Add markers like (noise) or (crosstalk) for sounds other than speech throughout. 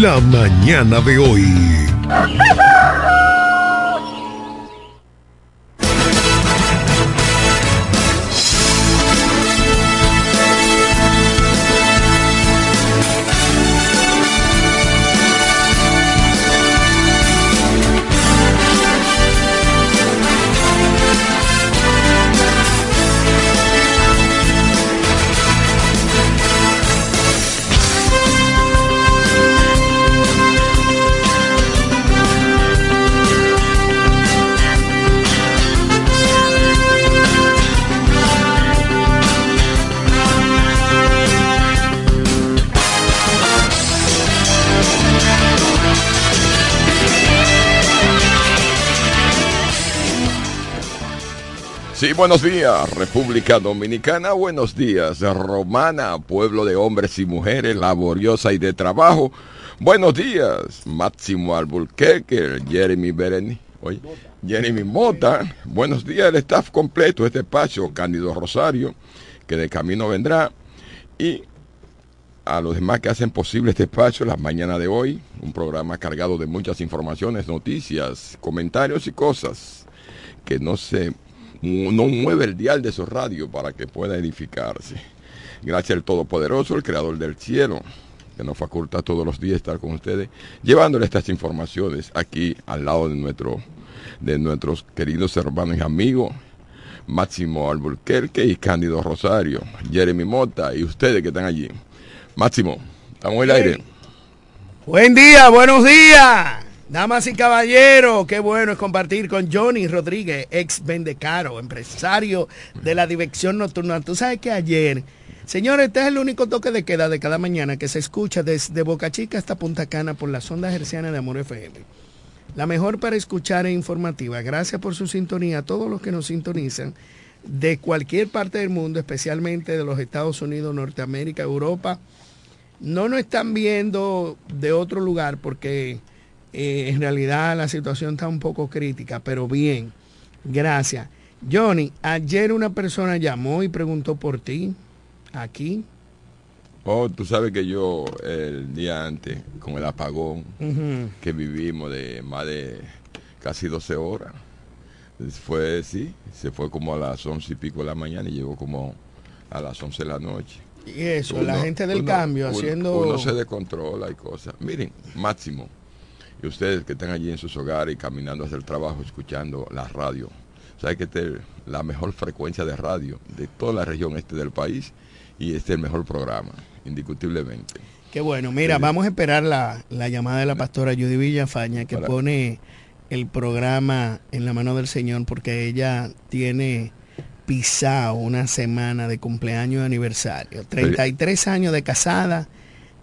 La mañana de hoy. (laughs) buenos días, República Dominicana, buenos días, Romana, pueblo de hombres y mujeres, laboriosa y de trabajo. Buenos días, Máximo Alburquerque, Jeremy Bereni, oye, Jeremy Mota. Buenos días, el staff completo, este espacio, Cándido Rosario, que de camino vendrá. Y a los demás que hacen posible este espacio, las mañanas de hoy, un programa cargado de muchas informaciones, noticias, comentarios y cosas que no se no mueve el dial de su radio para que pueda edificarse. Gracias al Todopoderoso, el Creador del cielo, que nos faculta todos los días estar con ustedes, llevándole estas informaciones aquí al lado de, nuestro, de nuestros queridos hermanos y amigos, Máximo Alburquerque y Cándido Rosario, Jeremy Mota y ustedes que están allí. Máximo, estamos en el aire. Buen día, buenos días. Damas y caballeros, qué bueno es compartir con Johnny Rodríguez, ex Vendecaro, empresario de la dirección nocturna. Tú sabes que ayer, señores, este es el único toque de queda de cada mañana que se escucha desde Boca Chica hasta Punta Cana por la sonda herciana de Amor FM. La mejor para escuchar e informativa. Gracias por su sintonía a todos los que nos sintonizan de cualquier parte del mundo, especialmente de los Estados Unidos, Norteamérica, Europa. No nos están viendo de otro lugar porque eh, en realidad la situación está un poco crítica, pero bien, gracias. Johnny, ayer una persona llamó y preguntó por ti, aquí. Oh, tú sabes que yo el día antes, con el apagón que vivimos de más de casi 12 horas, fue, sí, se fue como a las once y pico de la mañana y llegó como a las 11 de la noche. Y eso, la gente del cambio haciendo... Uno se descontrola y cosas. Miren, Máximo, y ustedes que están allí en sus hogares y caminando hacia el trabajo, escuchando la radio. Saben que esta es la mejor frecuencia de radio de toda la región este del país y este es el mejor programa, indiscutiblemente. Qué bueno. Mira, vamos a esperar la, llamada de la pastora Judy Villafaña que pone el programa en la mano del Señor porque ella tiene pisado una semana de cumpleaños de aniversario. 33 años de casada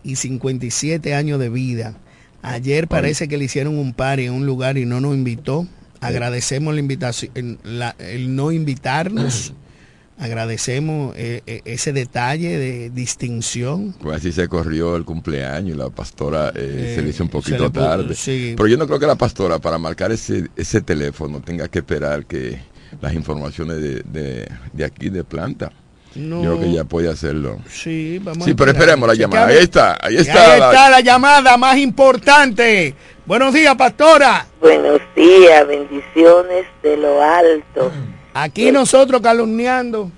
y 57 años de vida. Ayer parece que le hicieron un par en un lugar y no nos invitó. Agradecemos la invitación, el no invitarnos. (clears throat) Agradecemos eh, eh, ese detalle de distinción. Pues así se corrió el cumpleaños, la pastora eh, se le hizo un poquito tarde. Pero yo no creo que la pastora para marcar ese, ese teléfono tenga que esperar que las informaciones de, de aquí de planta yo creo que ya puede hacerlo. Sí, vamos Sí, pero esperemos la llamada. Ahí está, ahí está. Ahí está la llamada más importante. Buenos días, pastora. Buenos días, bendiciones de lo alto. Aquí nosotros calumniando.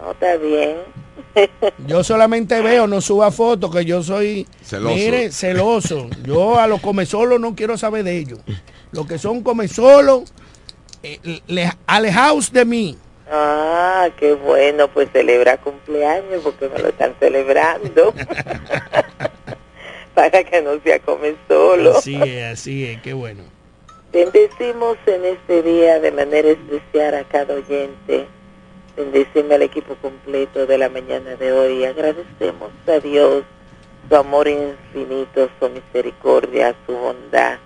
No, está bien. (laughs) Yo solamente veo, no suba fotos, que yo soy, celoso. mire, celoso. Yo a los comesolos no quiero saber de ellos. Los que son comesolos, eh, alejaos de mí. Ah, qué bueno, pues celebra cumpleaños porque me lo están celebrando. (laughs) Para que no se come solo. Así es, así es, qué bueno. Bendecimos en este día de manera especial a cada oyente. Bendecimos al equipo completo de la mañana de hoy. Agradecemos a Dios su amor infinito, su misericordia, su bondad.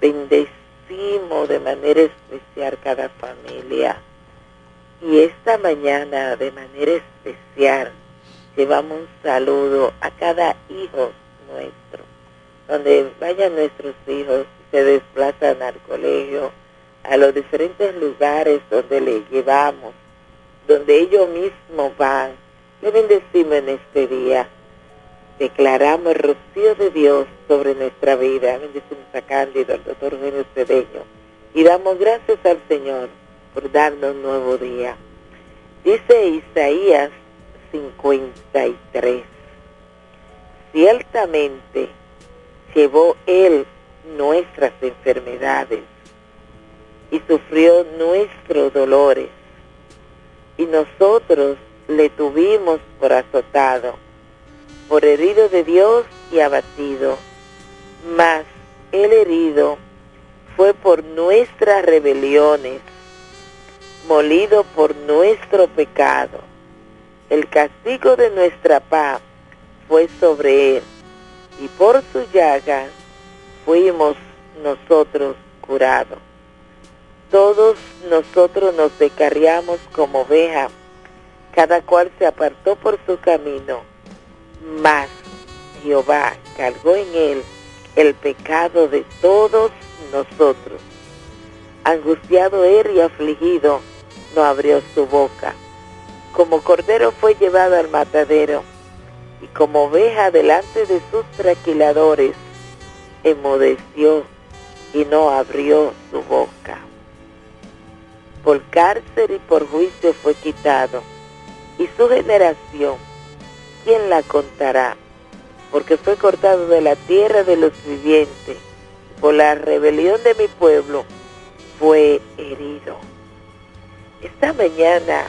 Bendecimos de manera especial cada familia y esta mañana, de manera especial, llevamos un saludo a cada hijo nuestro, donde vayan nuestros hijos se desplazan al colegio, a los diferentes lugares donde le llevamos, donde ellos mismos van. Le bendecimos en este día. declaramos el rocío de Dios sobre nuestra vida. Bendecimos a Cándido, al doctor Eugenio Cedeño. Y damos gracias al Señor por darnos nuevo día. Dice Isaías 53. Ciertamente llevó Él nuestras enfermedades y sufrió nuestros dolores. Y nosotros le tuvimos por azotado, por herido de Dios y abatido. Mas el herido fue por nuestras rebeliones, molido por nuestro pecado. El castigo de nuestra paz fue sobre él, y por su llaga fuimos nosotros curados. Todos nosotros nos descarriamos como oveja, cada cual se apartó por su camino, mas Jehová cargó en él el pecado de todos nosotros. Angustiado él y afligido, no abrió su boca. Como cordero fue llevado al matadero, y como oveja delante de sus traquiladores, emudeció y no abrió su boca. Por cárcel y por juicio fue quitado, y su generación, ¿quién la contará? Porque fue cortado de la tierra de los vivientes, por la rebelión de mi pueblo, fue herido. Esta mañana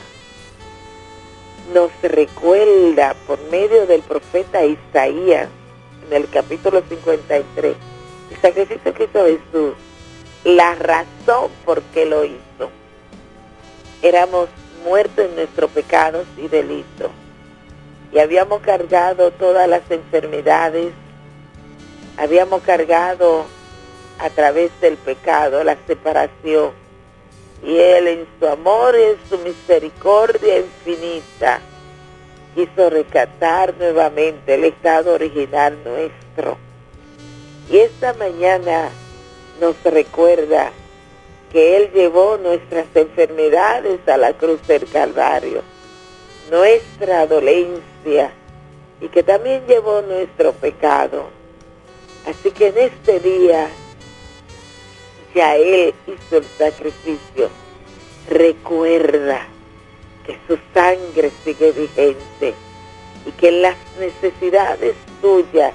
nos recuerda por medio del profeta Isaías en el capítulo 53 el sacrificio que hizo Jesús, la razón por qué lo hizo. Éramos muertos en nuestros pecados y delitos y habíamos cargado todas las enfermedades, habíamos cargado a través del pecado la separación y Él en su amor y en su misericordia infinita quiso rescatar nuevamente el estado original nuestro. Y esta mañana nos recuerda que Él llevó nuestras enfermedades a la cruz del Calvario, nuestra dolencia, y que también llevó nuestro pecado. Así que en este día ya Él hizo el sacrificio. Recuerda que su sangre sigue vigente y que las necesidades tuyas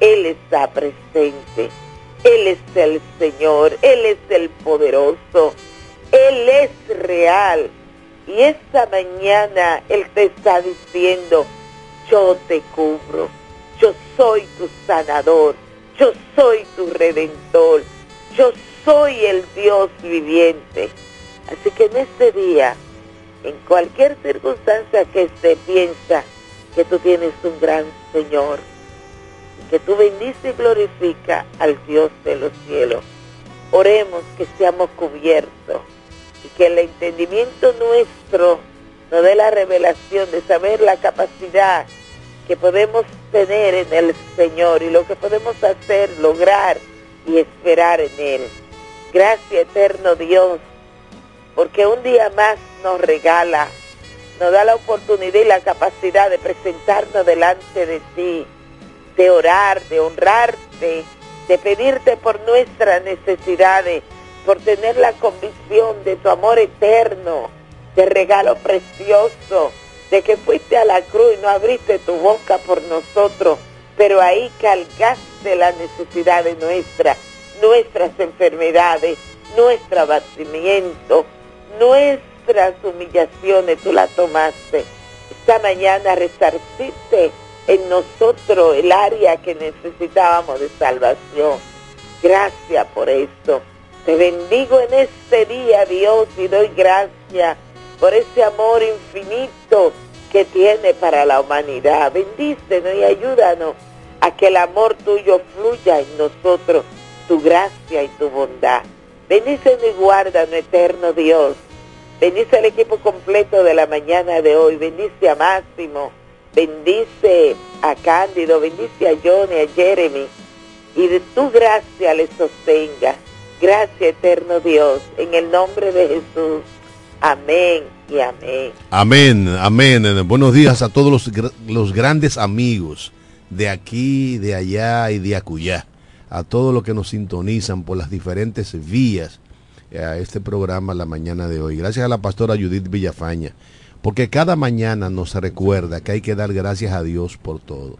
Él está presente. Él es el Señor, Él es el poderoso, Él es real. Y esta mañana Él te está diciendo, yo te cubro, yo soy tu sanador, yo soy tu redentor, yo soy el Dios viviente. Así que en este día, en cualquier circunstancia que se piensa que tú tienes un gran Señor, que tú bendices y glorifica al Dios de los cielos. Oremos que seamos cubiertos y que el entendimiento nuestro nos dé la revelación de saber la capacidad que podemos tener en el Señor y lo que podemos hacer, lograr y esperar en Él. Gracias eterno Dios, porque un día más nos regala, nos da la oportunidad y la capacidad de presentarnos delante de ti, de orar, de honrarte, de pedirte por nuestras necesidades, por tener la convicción de tu amor eterno, de regalo precioso, de que fuiste a la cruz y no abriste tu boca por nosotros, pero ahí cargaste la necesidad de nuestra nuestras enfermedades, nuestro abatimiento, nuestras humillaciones, tú las tomaste. Esta mañana resarciste en nosotros el área que necesitábamos de salvación. Gracias por esto. Te bendigo en este día, Dios, y doy gracias por ese amor infinito que tiene para la humanidad. Bendícenos y ayúdanos a que el amor tuyo fluya en nosotros tu gracia y tu bondad. Bendice y guarda, no eterno Dios. Bendice al equipo completo de la mañana de hoy. Bendice a Máximo. Bendice a Cándido. Bendice a Johnny, a Jeremy. Y de tu gracia le sostenga. Gracias, eterno Dios. En el nombre de Jesús. Amén y amén. Amén, amén. Buenos días a todos los, los grandes amigos de aquí, de allá y de acullá, a todos los que nos sintonizan por las diferentes vías a este programa la mañana de hoy. Gracias a la pastora Judith Villafaña, porque cada mañana nos recuerda que hay que dar gracias a Dios por todo.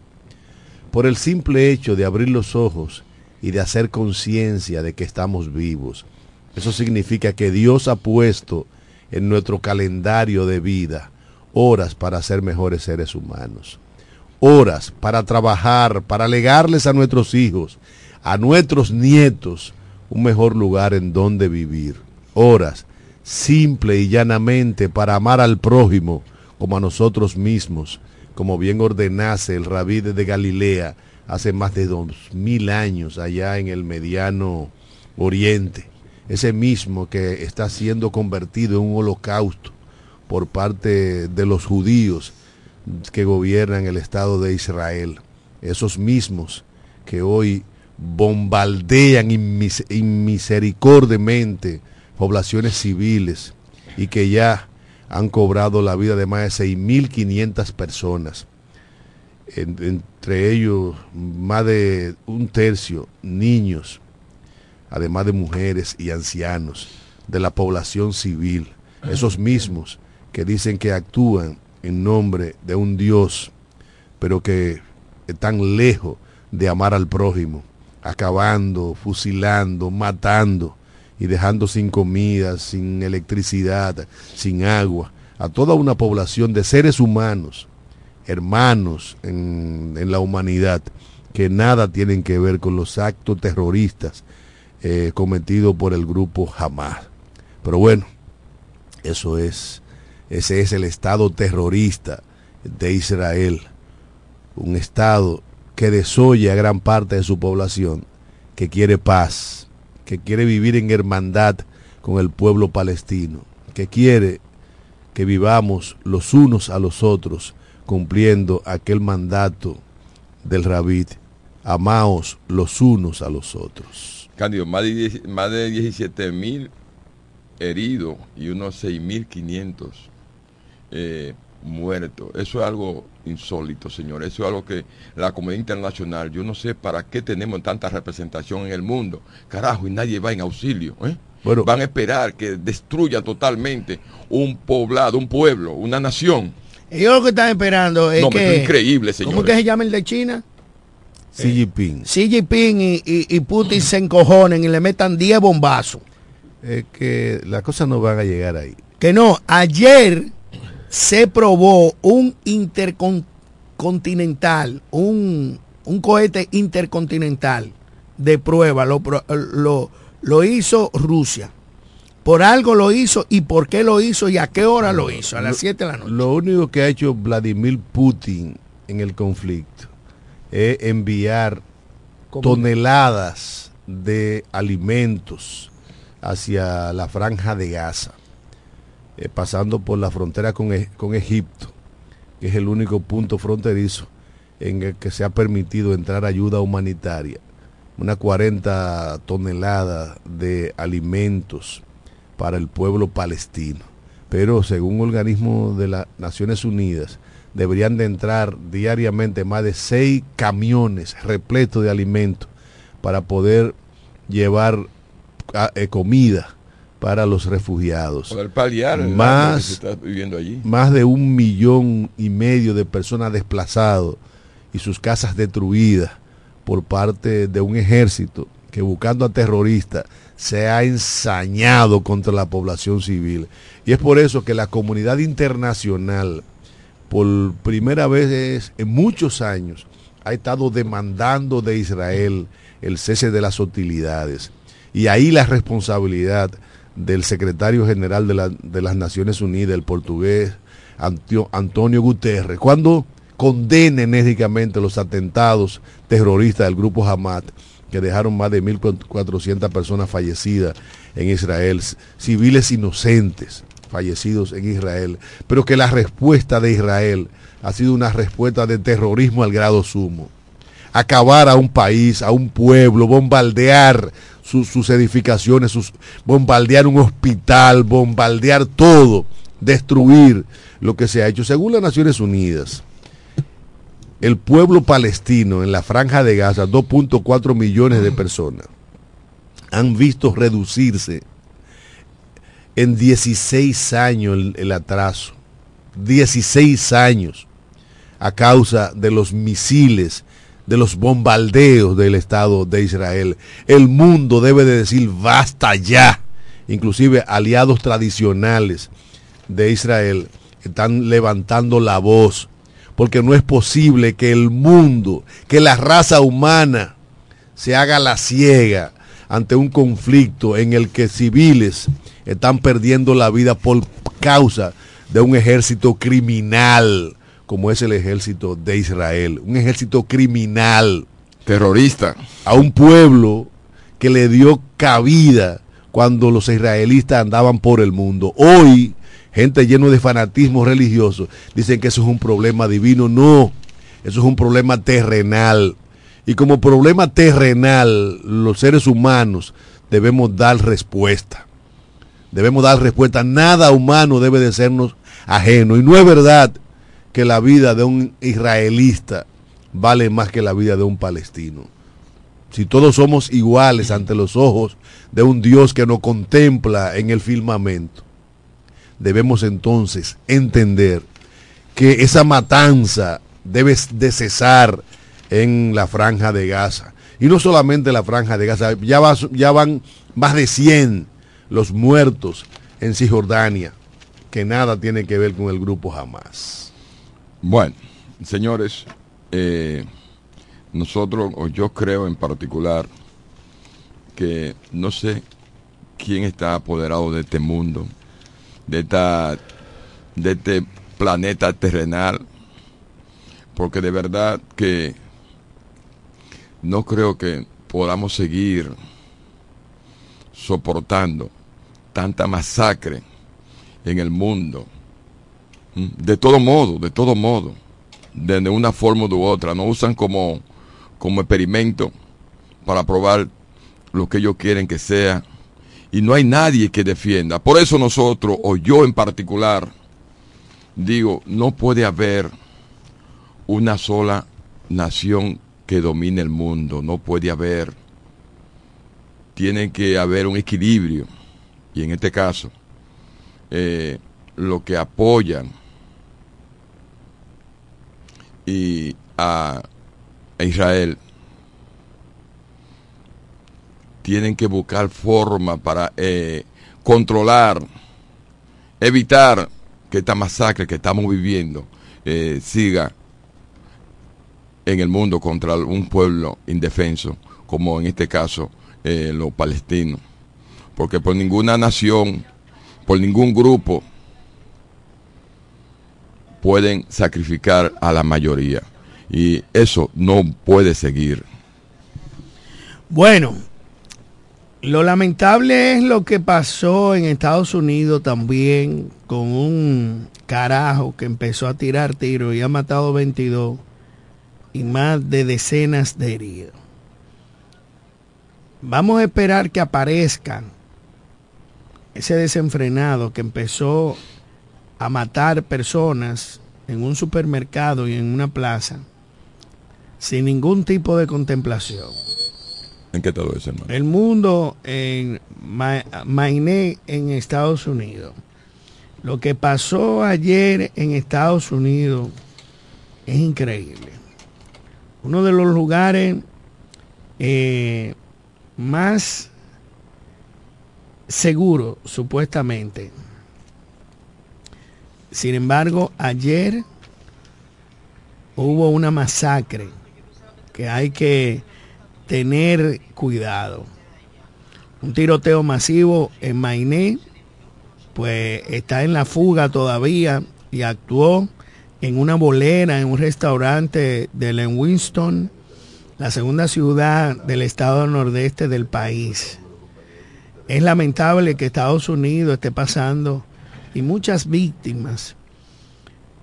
Por el simple hecho de abrir los ojos y de hacer conciencia de que estamos vivos. Eso significa que Dios ha puesto en nuestro calendario de vida horas para ser mejores seres humanos horas para trabajar, para legarles a nuestros hijos, a nuestros nietos, un mejor lugar en donde vivir. Horas, simple y llanamente, para amar al prójimo como a nosotros mismos, como bien ordenase el rabí de Galilea hace más de dos mil años allá en el mediano oriente. Ese mismo que está siendo convertido en un holocausto por parte de los judíos que gobiernan el Estado de Israel, esos mismos que hoy bombardean inmisericordiamente poblaciones civiles y que ya han cobrado la vida de más de 6.500 personas, entre ellos más de un tercio niños, además de mujeres y ancianos de la población civil, esos mismos que dicen que actúan en nombre de un Dios, pero que están lejos de amar al prójimo, acabando, fusilando, matando y dejando sin comida, sin electricidad, sin agua, a toda una población de seres humanos, hermanos en, la humanidad, que nada tienen que ver con los actos terroristas eh, cometidos por el grupo Hamas. Pero bueno, eso es ese es el Estado terrorista de Israel, un Estado que desoye a gran parte de su población, que quiere paz, que quiere vivir en hermandad con el pueblo palestino, que quiere que vivamos los unos a los otros, cumpliendo aquel mandato del rabí, amaos los unos a los otros. Cándido, más de, más de 17 mil heridos y unos 6.500 eh, muertos. Eso es algo insólito, señor. Eso es algo que la comunidad internacional, yo no sé para qué tenemos tanta representación en el mundo. Carajo, y nadie va en auxilio. ¿eh? Bueno, Van a esperar que destruya totalmente un poblado, un pueblo, una nación. Ellos lo que están esperando es que... Es increíble, señor. ¿Cómo que se llama el de China? Xi Jinping. Xi Jinping y, y, Putin se encojonen y le metan 10 bombazos. Es que las cosas no van a llegar ahí. Que no, ayer se probó un intercontinental, un, cohete intercontinental de prueba, lo, lo, lo hizo Rusia. Por algo lo hizo y por qué lo hizo y a qué hora lo hizo, a las 7 de la noche. Lo único que ha hecho Vladimir Putin en el conflicto es enviar toneladas de alimentos hacia la franja de Gaza. Eh, pasando por la frontera con, e, con Egipto, que es el único punto fronterizo en el que se ha permitido entrar ayuda humanitaria. Unas 40 toneladas de alimentos para el pueblo palestino. Pero según organismos de las Naciones Unidas, deberían de entrar diariamente más de seis camiones repletos de alimentos para poder llevar ah, eh, comida para los refugiados. Poder paliar más, viviendo allí. más de un millón y medio de personas desplazados y sus casas destruidas por parte de un ejército que buscando a terroristas se ha ensañado contra la población civil. Y es por eso que la comunidad internacional, por primera vez en muchos años, ha estado demandando de Israel el cese de las hostilidades. Y ahí la responsabilidad del secretario general de, las Naciones Unidas, el portugués Antonio Guterres, cuando condena enérgicamente los atentados terroristas del grupo Hamas, que dejaron más de 1.400 personas fallecidas en Israel, civiles inocentes fallecidos en Israel, pero que la respuesta de Israel ha sido una respuesta de terrorismo al grado sumo. Acabar a un país, a un pueblo, bombardear sus, edificaciones, bombardear un hospital, bombardear todo, destruir lo que se ha hecho. Según las Naciones Unidas, el pueblo palestino en la franja de Gaza, 2.4 millones de personas, han visto reducirse en 16 años el atraso. 16 años a causa de los misiles, de los bombardeos del Estado de Israel. El mundo debe de decir basta ya. Inclusive aliados tradicionales de Israel están levantando la voz, porque no es posible que el mundo, que la raza humana se haga la ciega ante un conflicto en el que civiles están perdiendo la vida por causa de un ejército criminal como es el ejército de Israel, un ejército criminal, terrorista, a un pueblo que le dio cabida cuando los israelitas andaban por el mundo. Hoy, gente lleno de fanatismo religioso, dicen que eso es un problema divino. No, eso es un problema terrenal. Y como problema terrenal, los seres humanos debemos dar respuesta. Debemos dar respuesta. Nada humano debe de sernos ajeno. Y no es verdad que la vida de un israelista vale más que la vida de un palestino. Si todos somos iguales ante los ojos de un Dios que nos contempla en el firmamento, debemos entonces entender que esa matanza debe de cesar en la franja de Gaza. Y no solamente la franja de Gaza, ya, va, ya van más de 100 los muertos en Cisjordania, que nada tiene que ver con el grupo Hamas. Bueno, señores, eh, nosotros, o yo creo en particular, que no sé quién está apoderado de este mundo, de, esta, de este planeta terrenal, porque de verdad que no creo que podamos seguir soportando tanta masacre en el mundo de todo modo, de todo modo, de, una forma u otra. No usan como, como experimento para probar lo que ellos quieren que sea. Y no hay nadie que defienda. Por eso nosotros, o yo en particular, digo, no puede haber una sola nación que domine el mundo. No puede haber. Tiene que haber un equilibrio. Y en este caso, eh, lo que apoyan y a, Israel tienen que buscar forma para eh, controlar, evitar que esta masacre que estamos viviendo eh, siga en el mundo contra un pueblo indefenso, como en este caso eh, los palestinos. Porque por ninguna nación, por ningún grupo, pueden sacrificar a la mayoría. Y eso no puede seguir. Bueno, lo lamentable es lo que pasó en Estados Unidos también con un carajo que empezó a tirar tiros y ha matado 22 y más de decenas de heridos. Vamos a esperar que aparezcan ese desenfrenado que empezó a matar personas en un supermercado y en una plaza sin ningún tipo de contemplación. ¿En qué todo eso, hermano? El mundo en Mainé en Estados Unidos. Lo que pasó ayer en Estados Unidos es increíble. Uno de los lugares eh, más seguros, supuestamente, sin embargo, ayer hubo una masacre que hay que tener cuidado. Un tiroteo masivo en Mainé, pues está en la fuga todavía y actuó en una bolera en un restaurante de Winston, la segunda ciudad del estado nordeste del país. Es lamentable que Estados Unidos esté pasando y muchas víctimas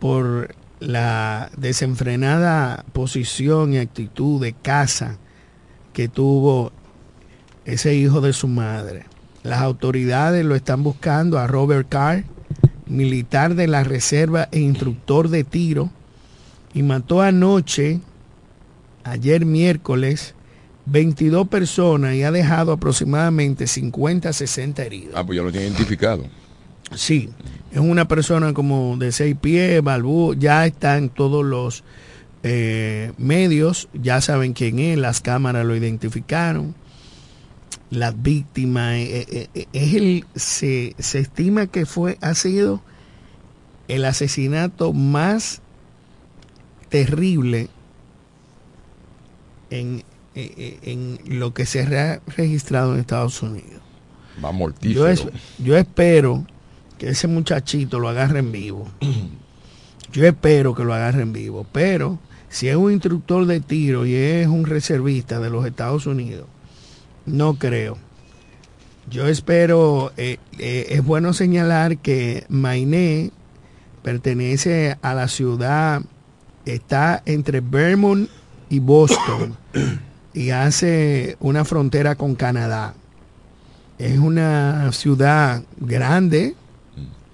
por la desenfrenada posición y actitud de casa que tuvo ese hijo de su madre. Las autoridades lo están buscando a Robert Carr, militar de la reserva e instructor de tiro, y mató anoche, ayer miércoles, 22 personas y ha dejado aproximadamente 50 a 60 heridos. Ah, pues ya lo tiene identificado. Sí, es una persona como de seis pies, balbú, ya están todos los eh, medios, ya saben quién es, las cámaras lo identificaron, las víctimas, eh, eh, es el, se, se estima que fue, ha sido el asesinato más terrible en, en lo que se ha registrado en Estados Unidos. Va Yo, mortífero. es- yo espero que ese muchachito lo agarre en vivo. (clears throat) Yo espero que lo agarre en vivo. Pero si es un instructor de tiro y es un reservista de los Estados Unidos, no creo. Yo espero, eh, eh, es bueno señalar que Mainé pertenece a la ciudad, está entre Vermont y Boston (clears throat) y hace una frontera con Canadá. Es una ciudad grande,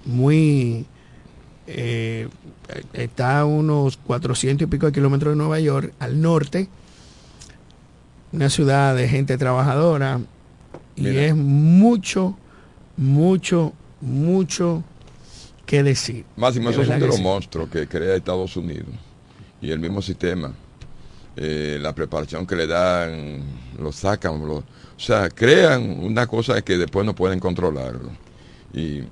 muy... eh, está a unos 400 y pico de kilómetros de Nueva York, al norte. Una ciudad de gente trabajadora. Y es mucho, mucho, mucho que decir. Máximo, esos son verdad de que los monstruos que crea Estados Unidos. Y el mismo sistema. Eh, la preparación que le dan, lo sacan, lo- o sea, crean una cosa que después no pueden controlarlo. Y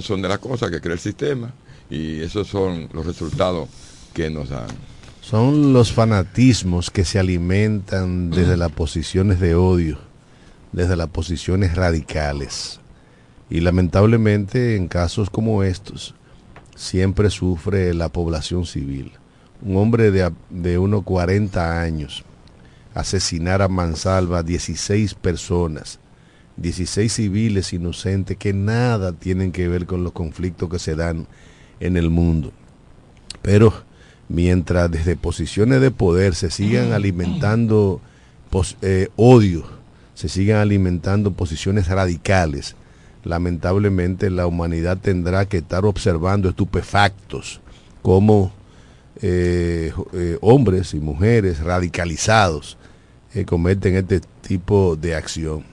son de las cosas que crea el sistema. Y esos son los resultados que nos dan. Son los fanatismos que se alimentan desde las posiciones de odio, desde las posiciones radicales. Y lamentablemente en casos como estos siempre sufre la población civil. Un hombre de, de unos 40 años asesinar a mansalva 16 personas, 16 civiles inocentes que nada tienen que ver con los conflictos que se dan en el mundo. Pero mientras desde posiciones de poder se sigan alimentando pos- eh, odio, se sigan alimentando posiciones radicales, lamentablemente la humanidad tendrá que estar observando estupefactos como eh, eh, hombres y mujeres radicalizados eh, cometen este tipo de acción.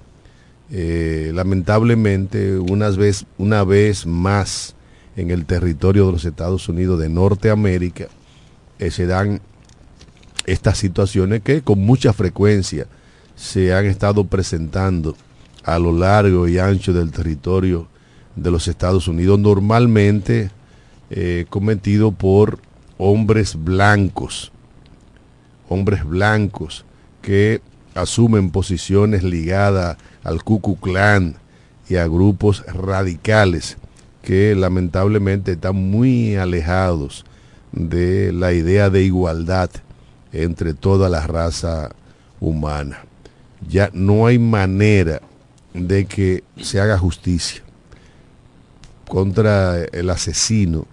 Eh, lamentablemente, unas una vez más en el territorio de los Estados Unidos de Norteamérica, eh, se dan estas situaciones que con mucha frecuencia se han estado presentando a lo largo y ancho del territorio de los Estados Unidos, normalmente eh, cometido por hombres blancos, hombres blancos que asumen posiciones ligadas al Ku Klux Klan y a grupos radicales que lamentablemente están muy alejados de la idea de igualdad entre toda la raza humana. Ya no hay manera de que se haga justicia contra el asesino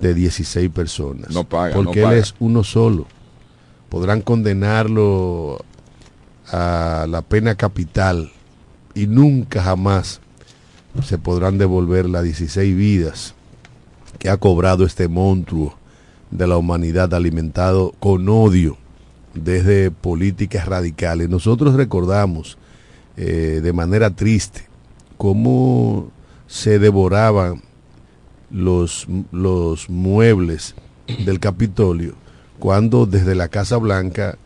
de 16 personas. No paga, porque no él es uno solo. Podrán condenarlo a la pena capital y nunca jamás se podrán devolver las 16 vidas que ha cobrado este monstruo de la humanidad alimentado con odio desde políticas radicales. Nosotros recordamos eh, de manera triste cómo se devoraban los, los muebles del Capitolio cuando desde la Casa Blanca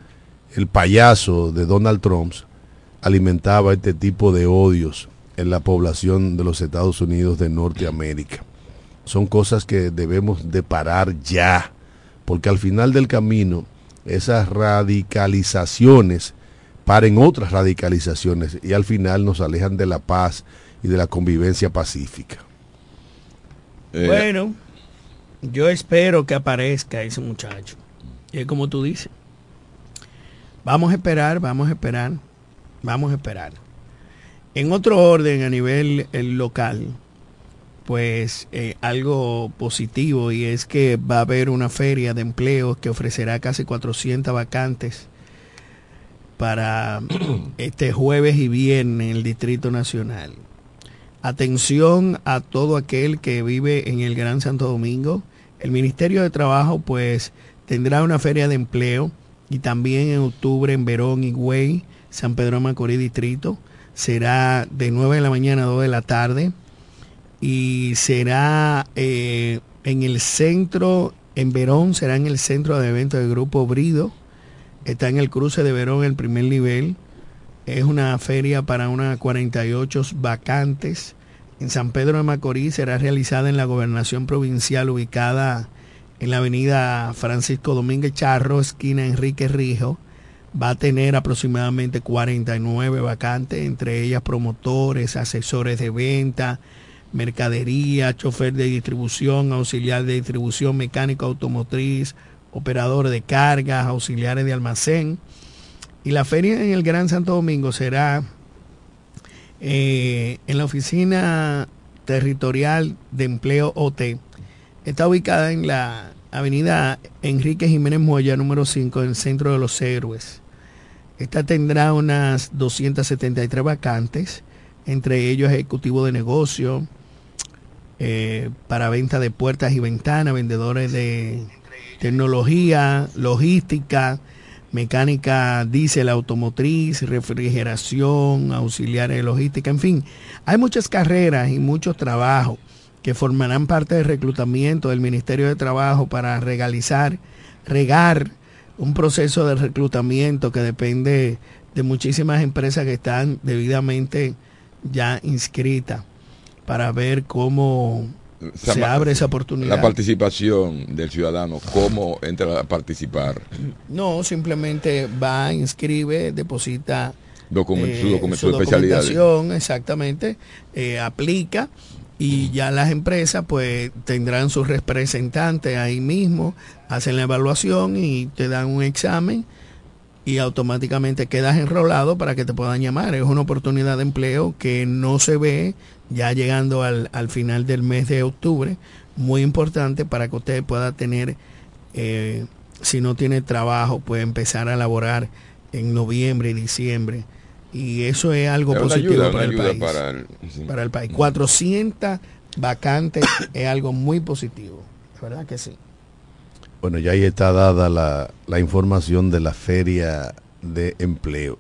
el payaso de Donald Trump alimentaba este tipo de odios en la población de los Estados Unidos de Norteamérica. Son cosas que debemos de parar ya, porque al final del camino esas radicalizaciones paren otras radicalizaciones y al final nos alejan de la paz y de la convivencia pacífica. Eh, Bueno, yo espero que aparezca ese muchacho. Y es como tú dices. Vamos a esperar, vamos a esperar, vamos a esperar. En otro orden a nivel local, pues eh, algo positivo y es que va a haber una feria de empleos que ofrecerá casi 400 vacantes para (clears throat) este jueves y viernes en el Distrito Nacional. Atención a todo aquel que vive en el Gran Santo Domingo. El Ministerio de Trabajo pues tendrá una feria de empleo y también en octubre en Verón, Higüey, San Pedro de Macorís Distrito. Será de 9 de la mañana a 2 de la tarde y será eh, en el centro, en Verón, será en el centro de eventos del Grupo Brido. Está en el cruce de Verón, el primer nivel. Es una feria para unas 48 vacantes. En San Pedro de Macorís será realizada en la gobernación provincial ubicada en la avenida Francisco Domínguez Charro, esquina Enrique Rijo. Va a tener aproximadamente 49 vacantes, entre ellas promotores, asesores de venta, mercadería, chofer de distribución, auxiliar de distribución, mecánico automotriz, operador de cargas, auxiliares de almacén. Y la feria en el Gran Santo Domingo será eh, en la oficina territorial de empleo OT. Está ubicada en la avenida Enrique Jiménez Moya, número 5, en el centro de los héroes. Esta tendrá unas 273 vacantes, entre ellos ejecutivo de negocio, eh, para venta de puertas y ventanas, vendedores de tecnología, logística, mecánica diésel, automotriz, refrigeración, auxiliares de logística, en fin, hay muchas carreras y muchos trabajos que formarán parte del reclutamiento del Ministerio de Trabajo para regalizar, regar un proceso de reclutamiento que depende de muchísimas empresas que están debidamente ya inscritas para ver cómo se abre esa oportunidad. La participación del ciudadano, ¿cómo entra a participar? No, simplemente va, inscribe, deposita Documento, eh, su documento su de especialidad. exactamente, eh, aplica y ya las empresas pues tendrán sus representantes ahí mismo, hacen la evaluación y te dan un examen y automáticamente quedas enrolado para que te puedan llamar. Es una oportunidad de empleo que no se ve ya llegando al, al final del mes de octubre, muy importante para que usted pueda tener, eh, si no tiene trabajo, puede empezar a laborar en noviembre y diciembre. Y eso es algo positivo ayuda, para, el país, para el- sí. para el país. 400 vacantes (coughs) es algo muy positivo, ¿verdad que sí? Bueno, ya ahí está dada la, la información de la feria de empleo.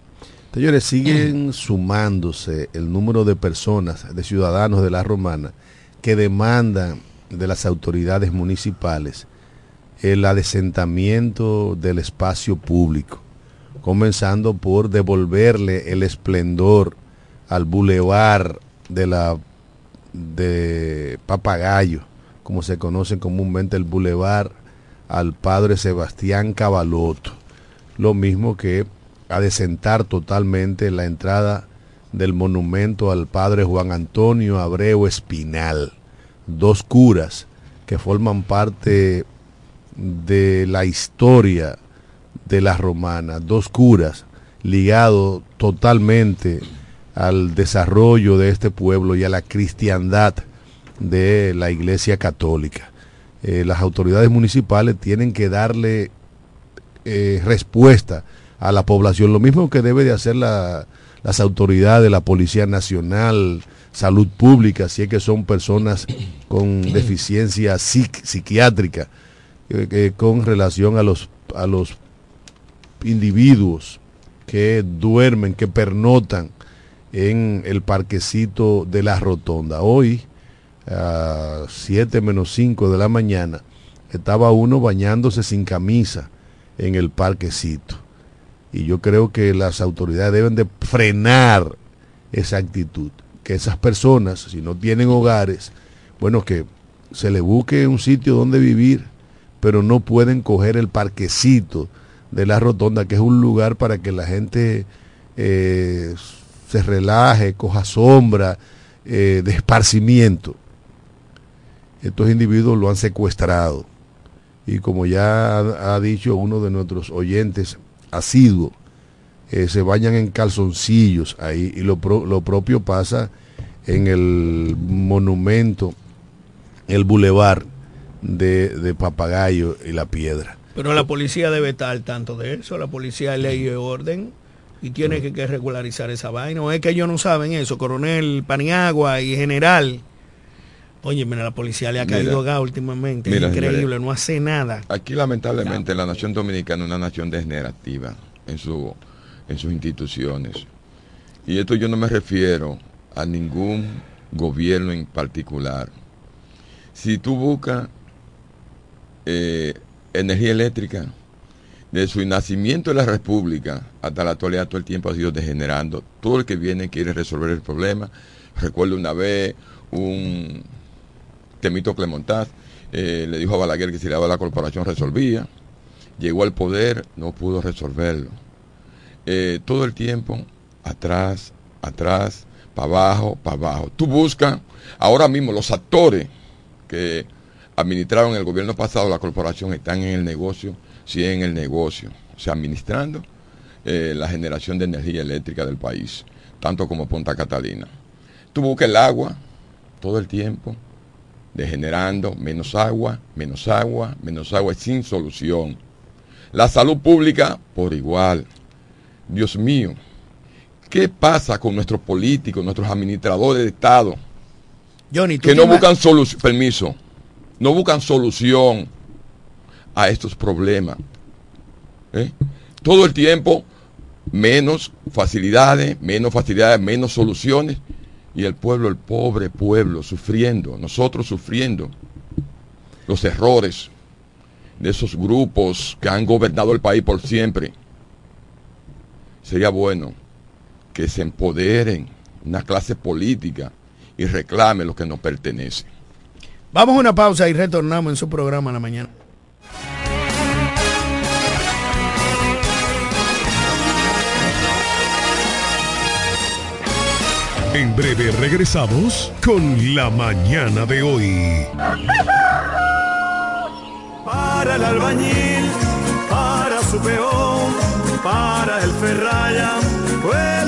Señores, siguen sumándose el número de personas, de ciudadanos de la Romana, que demandan de las autoridades municipales el adesentamiento del espacio público, comenzando por devolverle el esplendor al bulevar de la de Papagayo, como se conoce comúnmente el bulevar al padre Sebastián Cabalotto. Lo mismo que adecentar totalmente la entrada del monumento al padre Juan Antonio Abreu Espinal. Dos curas que forman parte de la historia de la romana. Dos curas ligados totalmente al desarrollo de este pueblo y a la cristiandad de la iglesia católica. Eh, las autoridades municipales tienen que darle eh, respuesta a la población, lo mismo que debe de hacer la- las autoridades, la Policía Nacional, Salud Pública, si es que son personas con (clears throat) deficiencia psiquiátrica, eh, con relación a los, a los individuos que duermen, que pernotan en el parquecito de la rotonda. Hoy, a 7 menos 5 de la mañana, estaba uno bañándose sin camisa en el parquecito. Y yo creo que las autoridades deben de frenar esa actitud. Que esas personas, si no tienen hogares, bueno, que se le busque un sitio donde vivir, pero no pueden coger el parquecito de la rotonda, que es un lugar para que la gente eh, se relaje, coja sombra, eh, de esparcimiento. Estos individuos lo han secuestrado. Y como ya ha, dicho uno de nuestros oyentes asiduos, eh, se bañan en calzoncillos ahí. Y lo, pro- lo propio pasa en el monumento, el bulevar de, de Papagayo y la Piedra. Pero la policía debe estar al tanto de eso, la policía de ley y orden y tiene que, que regularizar esa vaina. O es que ellos no saben eso, coronel Paniagua y general. Oye, mira, la policía le ha Mira. caído últimamente. Mira, es increíble, señores. no hace nada. Aquí lamentablemente la nación dominicana es una nación degenerativa en, su, en sus instituciones. Y esto yo no me refiero a ningún gobierno en particular. Si tú buscas eh, energía eléctrica, desde su nacimiento de la República hasta la actualidad todo el tiempo ha sido degenerando. Todo el que viene quiere resolver el problema. Recuerdo una vez un Temito Clemontaz eh, le dijo a Balaguer que si le daba la corporación resolvía. Llegó al poder, no pudo resolverlo. Eh, todo el tiempo, atrás, atrás, para abajo, para abajo. Tú buscas, ahora mismo los actores que administraron el gobierno pasado, la corporación, están en el negocio, sí en el negocio, o sea, administrando eh, la generación de energía eléctrica del país, tanto como Punta Catalina. Tú buscas el agua todo el tiempo, degenerando, menos agua, menos agua, menos agua, sin solución. La salud pública por igual. Dios mío, ¿qué pasa con nuestros políticos, nuestros administradores de Estado? Johnny, ¿tú que no buscan solución, permiso, no buscan solución a estos problemas. ¿eh? Todo el tiempo, menos facilidades, menos facilidades, menos soluciones, y el pueblo, el pobre pueblo, sufriendo, nosotros sufriendo los errores de esos grupos que han gobernado el país por siempre. Sería bueno que se empoderen una clase política y reclame lo que nos pertenece. Vamos a una pausa y retornamos en su programa en la mañana. En breve regresamos con la mañana de hoy. Para el albañil, para su peón, para el ferraya, encofrado.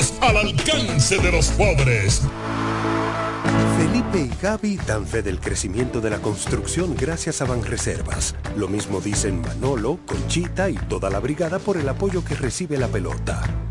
al alcance de los pobres. Felipe y Gaby dan fe del crecimiento de la construcción gracias a Banreservas. Lo mismo dicen Manolo, Conchita y toda la brigada por el apoyo que recibe la pelota.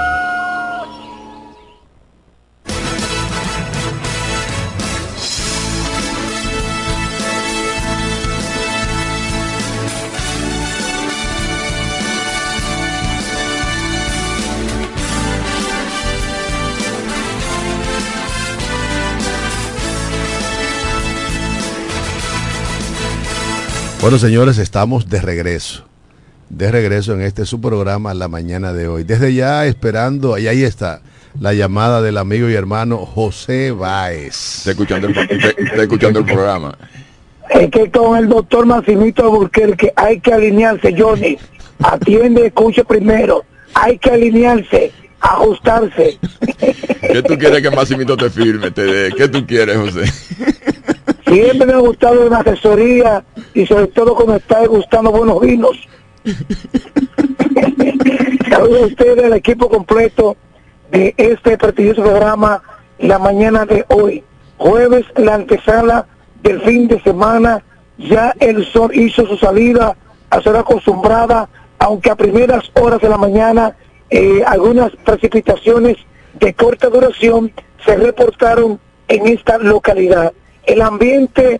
Bueno, señores, estamos de regreso. De regreso en este su programa la mañana de hoy. Desde ya esperando, y ahí está, la llamada del amigo y hermano José Báez. Está escuchando el, está- está escuchando el programa. Es que con el doctor Massimito Alburquerque hay que alinearse, Johnny. Atiende, escuche primero. Hay que alinearse, ajustarse. ¿Qué tú quieres que Massimito te firme? Te dé? ¿Qué tú quieres, José? Siempre me ha gustado una asesoría y sobre todo cuando está degustando buenos vinos. Saludos a ustedes, al equipo completo de este prestigioso programa la mañana de hoy. Jueves, la antesala del fin de semana. Ya el sol hizo su salida a ser acostumbrada, aunque a primeras horas de la mañana eh, algunas precipitaciones de corta duración se reportaron en esta localidad. El ambiente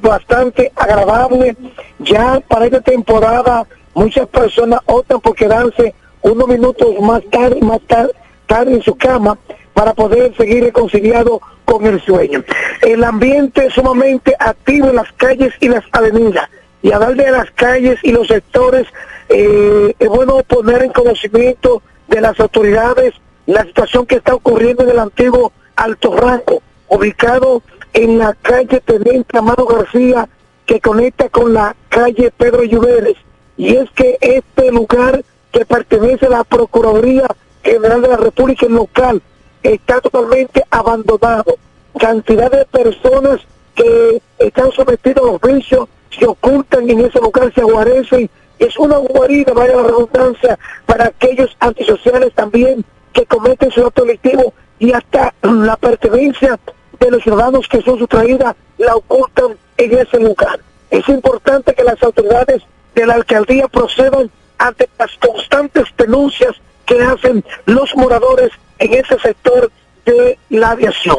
bastante agradable. Ya para esta temporada muchas personas optan por quedarse unos minutos más tarde, más tar- tarde en su cama para poder seguir reconciliado con el sueño. El ambiente es sumamente activo en las calles y las avenidas. Y hablar de las calles y los sectores, eh, es bueno poner en conocimiento de las autoridades la situación que está ocurriendo en el antiguo Alto Rango, ubicado en la calle Teniente Amado García, que conecta con la calle Pedro Lluveres. Y es que este lugar que pertenece a la Procuraduría General de la República local está totalmente abandonado. Cantidad de personas que están sometidas a los vicios se ocultan en ese lugar, se aguarecen. Es una guarida, vaya la redundancia, para aquellos antisociales también que cometen su acto delictivo y hasta la pertenencia de los ciudadanos que son sustraídas la ocultan en ese lugar. Es importante que las autoridades de la alcaldía procedan ante las constantes denuncias que hacen los moradores en ese sector de la aviación.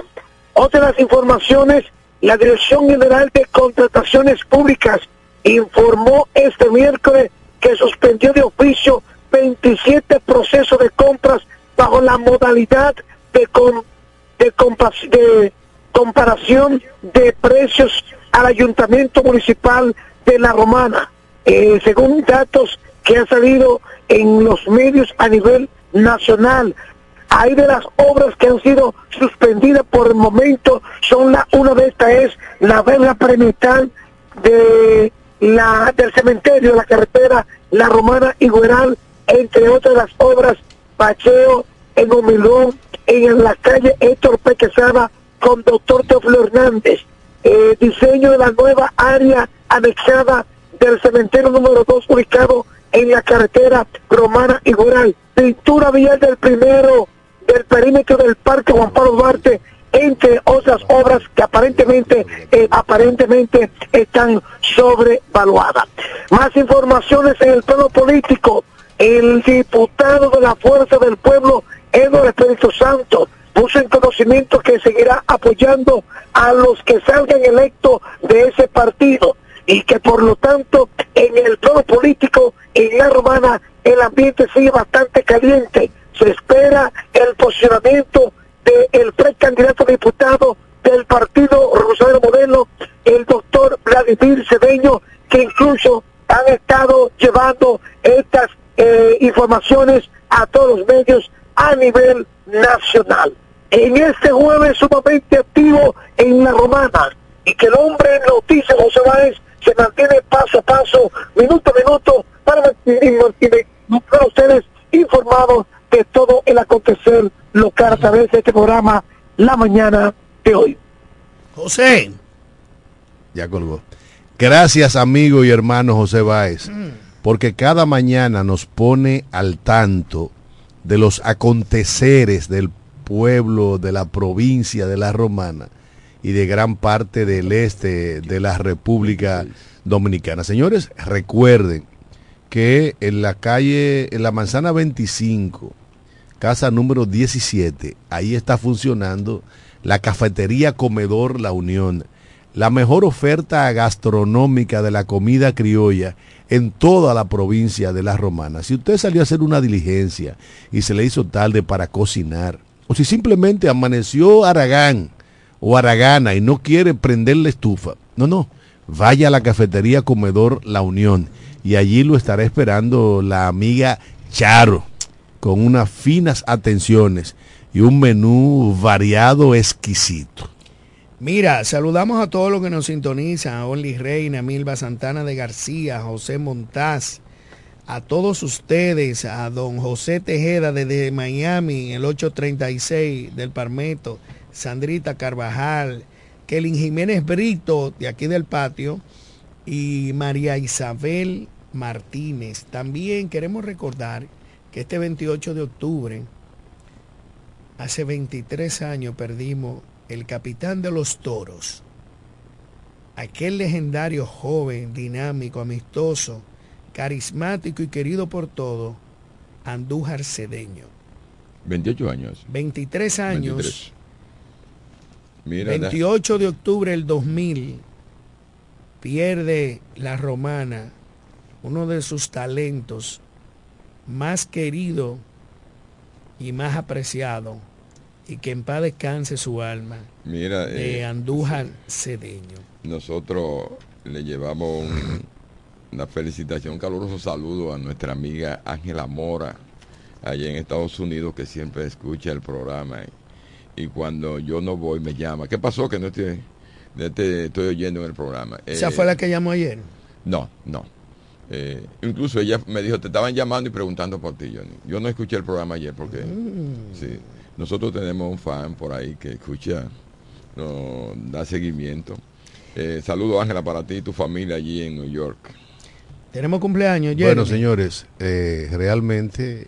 Otra de las informaciones, la Dirección General de Contrataciones Públicas informó este miércoles que suspendió de oficio 27 procesos de compras bajo la modalidad de, de comparación de precios al Ayuntamiento Municipal de La Romana. Eh, según datos que han salido en los medios a nivel nacional, hay de las obras que han sido suspendidas por el momento, son la, una de estas es la verga perimetral de la, del cementerio, la carretera La Romana y Gueral, entre otras las obras, Pacheo, en Humilón, en la calle Héctor P. Con doctor Teófilo Hernández, eh, diseño de la nueva área anexada del cementerio número 2 ubicado en la carretera Romana y Gueral, pintura vial del primero del perímetro del Parque Juan Pablo Duarte, entre otras obras que aparentemente, eh, aparentemente están sobrevaluadas. Más informaciones en el plano político. El diputado de la Fuerza del Pueblo, Eduardo Espíritu Santo, puso en conocimiento que seguirá apoyando a los que salgan electos de ese partido y que por lo tanto en el plano político en la romana el ambiente sigue bastante caliente. Se espera el posicionamiento del precandidato a diputado del partido Rosario Modelo, el doctor Vladimir Cedeño, que incluso han estado llevando estas eh, informaciones a todos los medios a nivel nacional. En este jueves sumamente activo en la romana, y que el hombre noticia José Báez se mantiene paso a paso, minuto a minuto, para mantener para ustedes informados de todo el acontecer local a través de este programa La Mañana de hoy. José. Ya colgó. Gracias amigo y hermano José Báez, porque cada mañana nos pone al tanto de los aconteceres del pueblo, de la provincia de la Romana y de gran parte del este de la República Dominicana. Señores, recuerden que en la calle, en la manzana 25, casa número 17, ahí está funcionando la cafetería Comedor La Unión, la mejor oferta gastronómica de la comida criolla en toda la provincia de La Romana. Si usted salió a hacer una diligencia y se le hizo tarde para cocinar, o si simplemente amaneció Aragán o Aragana y no quiere prender la estufa, no, no, vaya a la cafetería Comedor La Unión y allí lo estará esperando la amiga Charo con unas finas atenciones y un menú variado exquisito. Mira, saludamos a todos los que nos sintonizan, a Only Reina, Milva Santana de García, José Montaz, a todos ustedes, a don José Tejeda desde Miami, el 836 del Parmeto, Sandrita Carvajal, Kelly Jiménez Brito, de aquí del patio, y María Isabel Martínez. También queremos recordar que este 28 de octubre, hace 23 años, perdimos el capitán de los toros, aquel legendario joven, dinámico, amistoso, carismático y querido por todos, Andújar Cedeño. 28 años. 23 años. 23. Mira, 28 de octubre del 2000 pierde la romana uno de sus talentos más querido y más apreciado y que en paz descanse su alma Mira, de eh, Andújar Cedeño. nosotros le llevamos un- una felicitación, un caluroso saludo a nuestra amiga Ángela Mora, allá en Estados Unidos, que siempre escucha el programa. Y, y cuando yo no voy, me llama. ¿Qué pasó que no te, no te estoy oyendo en el programa? Esa Eh, fue la que llamó ayer. No, no. Eh, incluso ella me dijo, te estaban llamando y preguntando por ti, Johnny. Yo no escuché el programa ayer porque Mm. sí, nosotros tenemos un fan por ahí que escucha, nos da seguimiento. Eh, saludo Ángela para ti y tu familia allí en New York. Tenemos cumpleaños, Bueno, Jeremy. señores, eh, realmente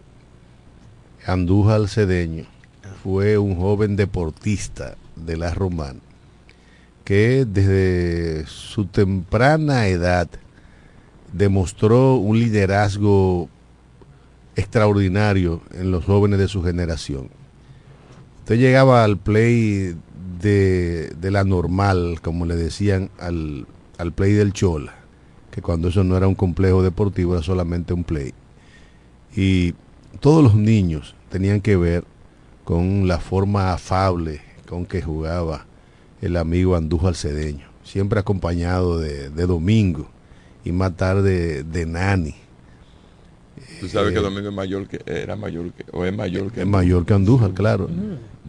Andújar Cedeño fue un joven deportista de la Romana que desde su temprana edad demostró un liderazgo extraordinario en los jóvenes de su generación. Usted llegaba al play de, de la normal, como le decían, al, al play del Chola, que cuando eso no era un complejo deportivo, era solamente un play. Y todos los niños tenían que ver con la forma afable con que jugaba el amigo Andújar Cedeño, siempre acompañado de, de Domingo y más tarde de Nani. Tú sabes Eh, que Domingo es mayor que, era mayor que, o es mayor que Es mayor que Andújar, claro.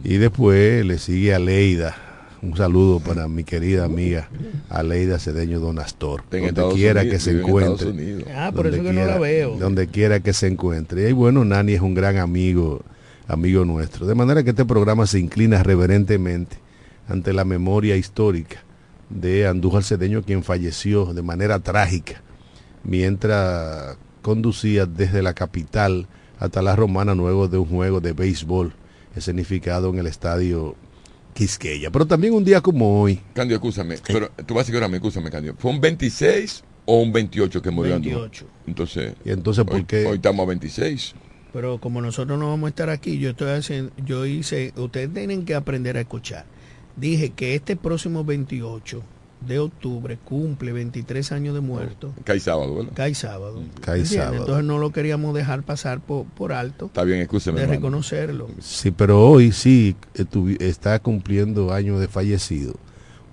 Y después le sigue Aleida. Un saludo para mi querida amiga Aleida Cedeño Donastor. En Donde quiera Unidos, que se en encuentre. Ah, por eso Donde que no la quiera- veo. Donde quiera que se encuentre. Y bueno, Nani es un gran amigo, amigo nuestro. De manera que este programa se inclina reverentemente ante la memoria histórica de Andújar Cedeño, quien falleció de manera trágica mientras conducía desde la capital hasta la romana luego de un juego de béisbol escenificado en el estadio Quisqueya. Pero también un día como hoy, Candio, escúchame, pero tú vas a decir ahora, escúchame, Candio. ¿Fue un 26 o un 28 que murió Andújar? 28. Entonces, y entonces, ¿por hoy, qué? hoy estamos a 26. Pero como nosotros no vamos a estar aquí, yo estoy haciendo, yo hice, ustedes tienen que aprender a escuchar. Dije que este próximo 28 de octubre cumple 23 años de muerto. Cae sábado, ¿verdad? Cae sábado. Sábado. Entonces no lo queríamos dejar pasar por, por alto Está bien, de hermano. reconocerlo. Sí, pero hoy sí está cumpliendo años de fallecido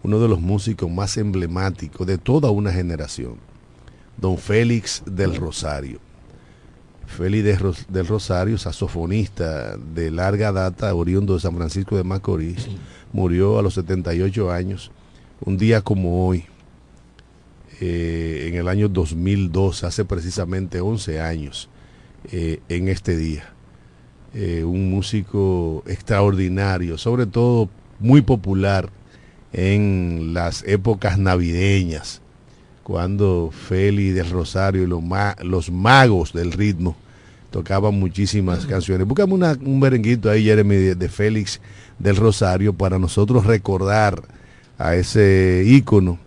uno de los músicos más emblemáticos de toda una generación, don Félix del Rosario. Félix de Ros- del Rosario, saxofonista de larga data, oriundo de San Francisco de Macorís, murió a los 78 años un día como hoy, eh, en el año 2002, hace precisamente 11 años, eh, en este día. Eh, un músico extraordinario, sobre todo muy popular en las épocas navideñas, cuando Feli del Rosario y los, ma- los magos del ritmo tocaban muchísimas canciones. Una- un merenguito ahí, Jeremy, de, de Félix del Rosario, para nosotros recordar a ese ícono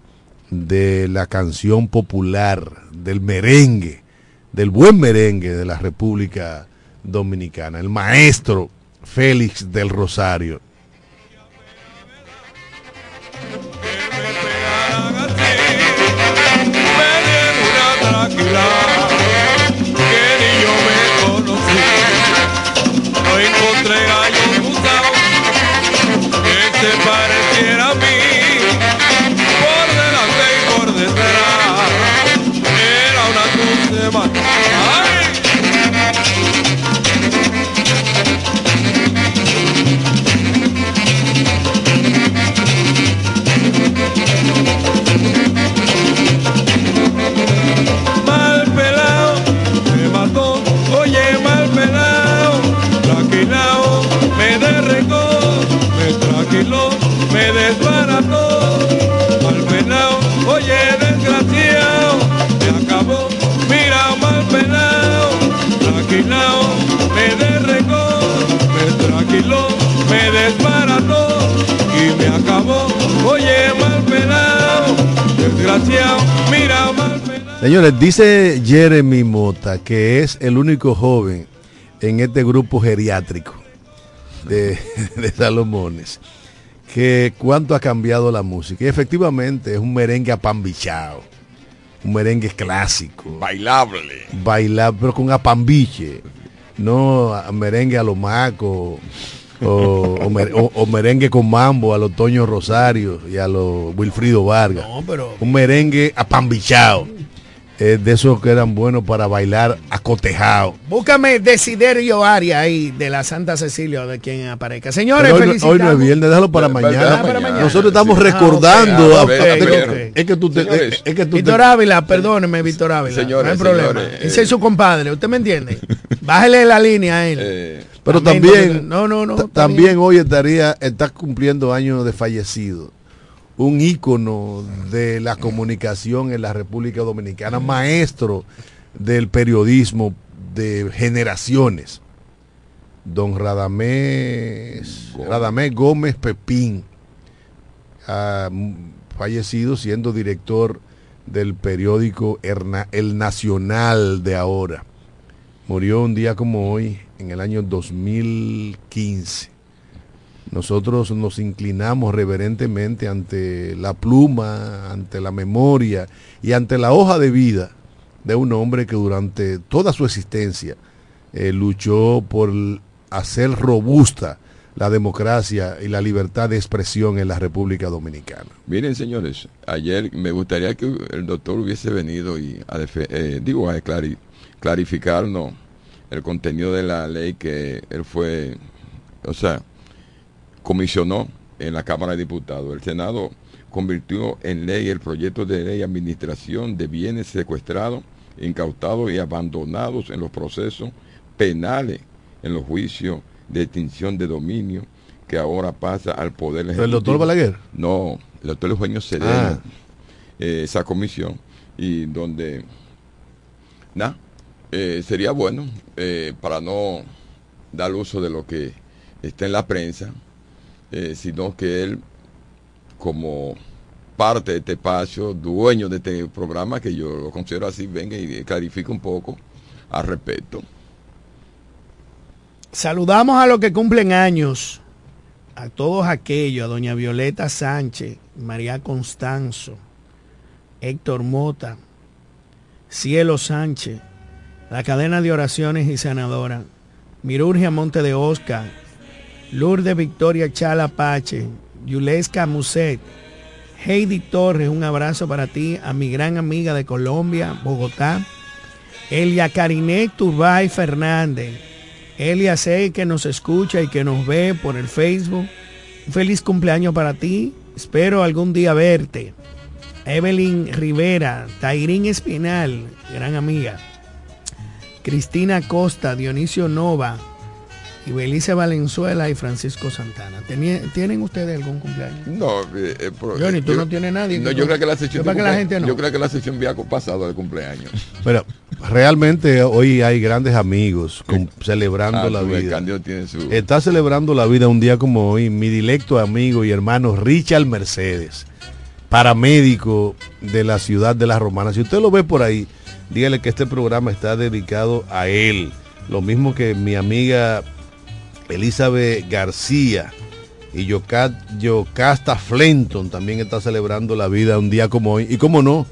de la canción popular, del merengue, del buen merengue de la República Dominicana, el maestro Félix del Rosario. tranquila cruz de Señores, dice Jeremy Mota que es el único joven en este grupo geriátrico de, (laughs) de Salomones, que cuánto ha cambiado la música. Y efectivamente es un merengue apambichado, un merengue clásico, Bailable. bailar pero con apambiche, no a- merengue a lo maco. O, o mer- o- o merengue con mambo a los Toño Rosario y a los Wilfrido Vargas No, pero un merengue apambichado. Eh, de esos que eran buenos para bailar acotejado. búscame Desiderio Aria ahí de la Santa Cecilia o de quien aparezca. Señores, hoy, no- hoy no es viernes, déjalo para Para mañana. para mañana. Nosotros estamos Sí. recordando. Ah, a- es, que- tú te, Señores. es, que tú te- Víctor Ávila, perdóneme, Víctor Ávila. Señores, no hay problema. señores, Ese eh, es su compadre, ¿usted me entiende? (laughs) Bájele la línea a él. Eh, pero también, no, no, no, también hoy estaría, está cumpliendo años de fallecido. Un ícono de la comunicación en la República Dominicana, maestro del periodismo de generaciones. Don Radamés, Gómez. Radamés Gómez Pepín, fallecido siendo director del periódico El Nacional de ahora. Murió un día como hoy, en el año 2015. Nosotros nos inclinamos reverentemente ante la pluma, ante la memoria y ante la hoja de vida de un hombre que durante toda su existencia eh, luchó por hacer robusta la democracia y la libertad de expresión en la República Dominicana. Miren, señores, ayer me gustaría que el doctor hubiese venido y a eh, digo a clari- clarificarnos el contenido de la ley que él fue, o sea, comisionó en la Cámara de Diputados. El Senado convirtió en ley el proyecto de ley de administración de bienes secuestrados, incautados y abandonados en los procesos penales, en los juicios de extinción de dominio, que ahora pasa al Poder ¿El doctor Ejecutivo. Balaguer? No, el doctor Eugenio Sereno, Ah. eh, esa comisión, y donde, nada, eh, sería bueno, eh, para no dar uso de lo que está en la prensa, eh, sino que él, como parte de este espacio, dueño de este programa, que yo lo considero así, venga y clarifique un poco al respecto. Saludamos a los que cumplen años, a todos aquellos, a doña Violeta Sánchez, María Constanzo, Héctor Mota, Cielo Sánchez, la cadena de oraciones y sanadora, Mirurgia Monte de Oscar, Lourdes Victoria Chala Pache, Yulesca Muset, Heidi Torres, un abrazo para ti, a mi gran amiga de Colombia, Bogotá, Elia Carinet Turbay Fernández, Elia Sey que nos escucha y que nos ve por el Facebook. Un feliz cumpleaños para ti, Espero algún día verte. Evelyn Rivera, Tairín Espinal, gran amiga. Cristina Costa, Dionisio Nova, y Belice Valenzuela y Francisco Santana. ¿Tienen ustedes algún cumpleaños? No, eh, eh, pero- Johnny, tú yo- no tienes nadie. No, yo creo que la sección que la cumple- gente no. Yo creo que la sección viaco pasado de cumpleaños. Pero realmente hoy hay grandes amigos con- celebrando Ah, la vida. Tiene su... Está celebrando la vida un día como hoy mi directo amigo y hermano Richard Mercedes, paramédico de la ciudad de Las Romanas. Si usted lo ve por ahí, dígale que este programa está dedicado a él. Lo mismo que mi amiga Elizabeth García y Yoca- Yocasta Flenton también está celebrando la vida un día como hoy. Y cómo no,